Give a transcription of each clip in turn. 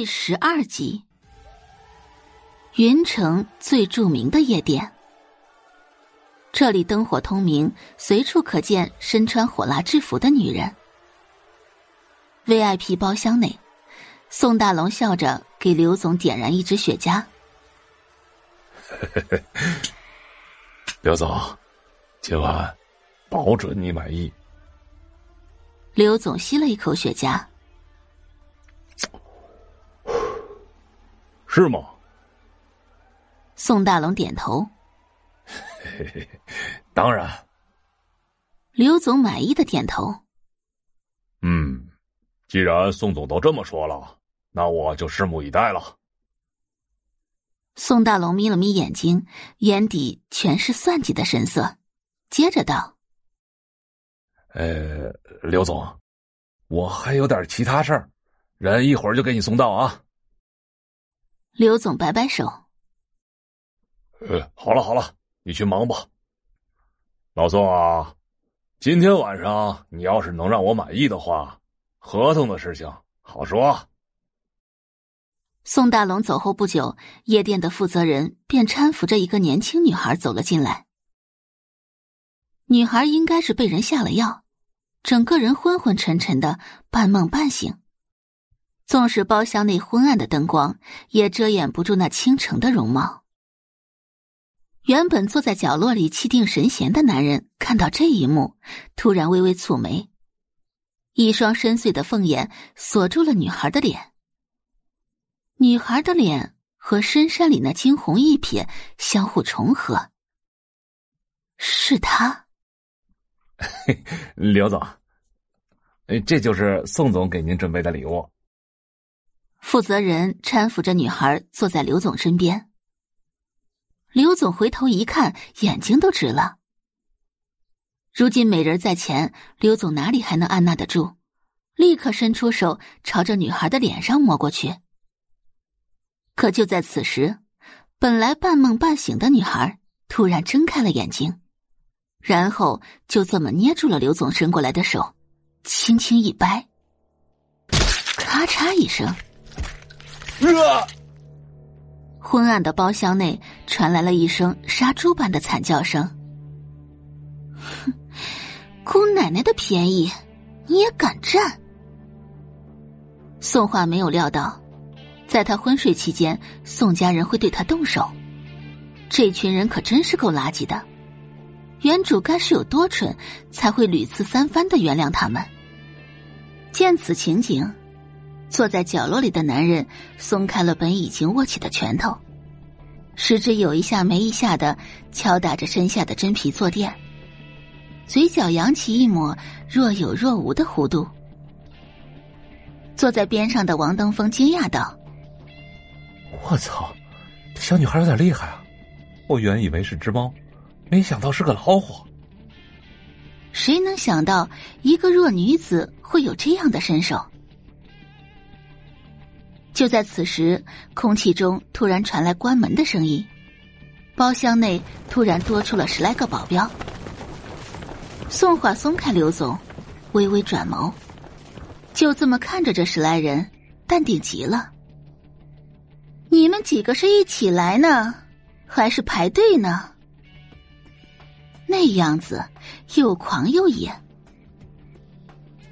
第十二集，云城最著名的夜店，这里灯火通明，随处可见身穿火辣制服的女人。VIP 包厢内，宋大龙笑着给刘总点燃一支雪茄。刘总，今晚保准你满意。刘总吸了一口雪茄。是吗？宋大龙点头。当然。刘总满意的点头。嗯，既然宋总都这么说了，那我就拭目以待了。宋大龙眯了眯眼睛，眼底全是算计的神色，接着道：“呃，刘总，我还有点其他事儿，人一会儿就给你送到啊。”刘总摆摆手：“呃，好了好了，你去忙吧。老宋啊，今天晚上你要是能让我满意的话，合同的事情好说。”宋大龙走后不久，夜店的负责人便搀扶着一个年轻女孩走了进来。女孩应该是被人下了药，整个人昏昏沉沉的，半梦半醒。纵使包厢内昏暗的灯光，也遮掩不住那倾城的容貌。原本坐在角落里气定神闲的男人，看到这一幕，突然微微蹙眉，一双深邃的凤眼锁住了女孩的脸。女孩的脸和深山里那惊鸿一瞥相互重合，是他。刘总，这就是宋总给您准备的礼物。负责人搀扶着女孩坐在刘总身边。刘总回头一看，眼睛都直了。如今美人在前，刘总哪里还能按捺得住？立刻伸出手朝着女孩的脸上摸过去。可就在此时，本来半梦半醒的女孩突然睁开了眼睛，然后就这么捏住了刘总伸过来的手，轻轻一掰，咔嚓一声。啊！昏暗的包厢内传来了一声杀猪般的惨叫声。哼，姑奶奶的便宜，你也敢占？宋画没有料到，在他昏睡期间，宋家人会对他动手。这群人可真是够垃圾的。原主该是有多蠢，才会屡次三番的原谅他们？见此情景。坐在角落里的男人松开了本已经握起的拳头，食指有一下没一下的敲打着身下的真皮坐垫，嘴角扬起一抹若有若无的弧度。坐在边上的王登峰惊讶道：“我操，这小女孩有点厉害啊！我原以为是只猫，没想到是个老虎。谁能想到一个弱女子会有这样的身手？”就在此时，空气中突然传来关门的声音，包厢内突然多出了十来个保镖。宋华松开刘总，微微转眸，就这么看着这十来人，淡定极了。你们几个是一起来呢，还是排队呢？那样子又狂又野。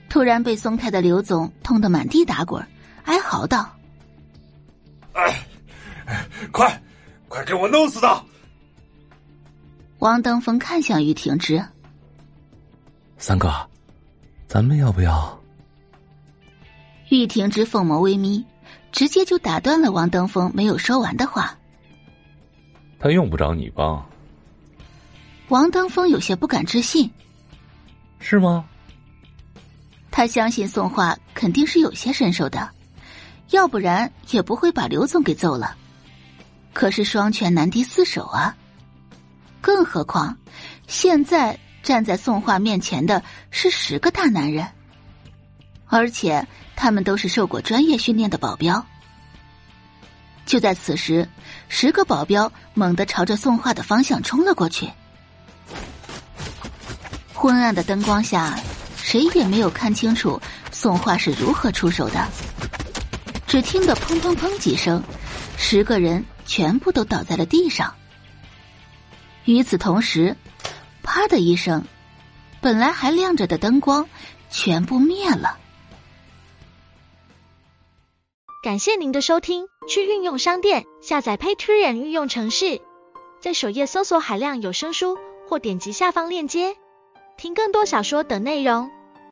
突然被松开的刘总痛得满地打滚，哀嚎道。哎，快，快给我弄死他！王登峰看向玉婷之，三哥，咱们要不要？玉婷之凤眸微眯，直接就打断了王登峰没有说完的话。他用不着你帮。王登峰有些不敢置信。是吗？他相信宋画肯定是有些身手的。要不然也不会把刘总给揍了。可是双拳难敌四手啊！更何况现在站在宋画面前的是十个大男人，而且他们都是受过专业训练的保镖。就在此时，十个保镖猛地朝着宋画的方向冲了过去。昏暗的灯光下，谁也没有看清楚宋画是如何出手的。只听得砰砰砰几声，十个人全部都倒在了地上。与此同时，啪的一声，本来还亮着的灯光全部灭了。感谢您的收听，去运用商店下载 Patreon 运用城市，在首页搜索海量有声书，或点击下方链接听更多小说等内容。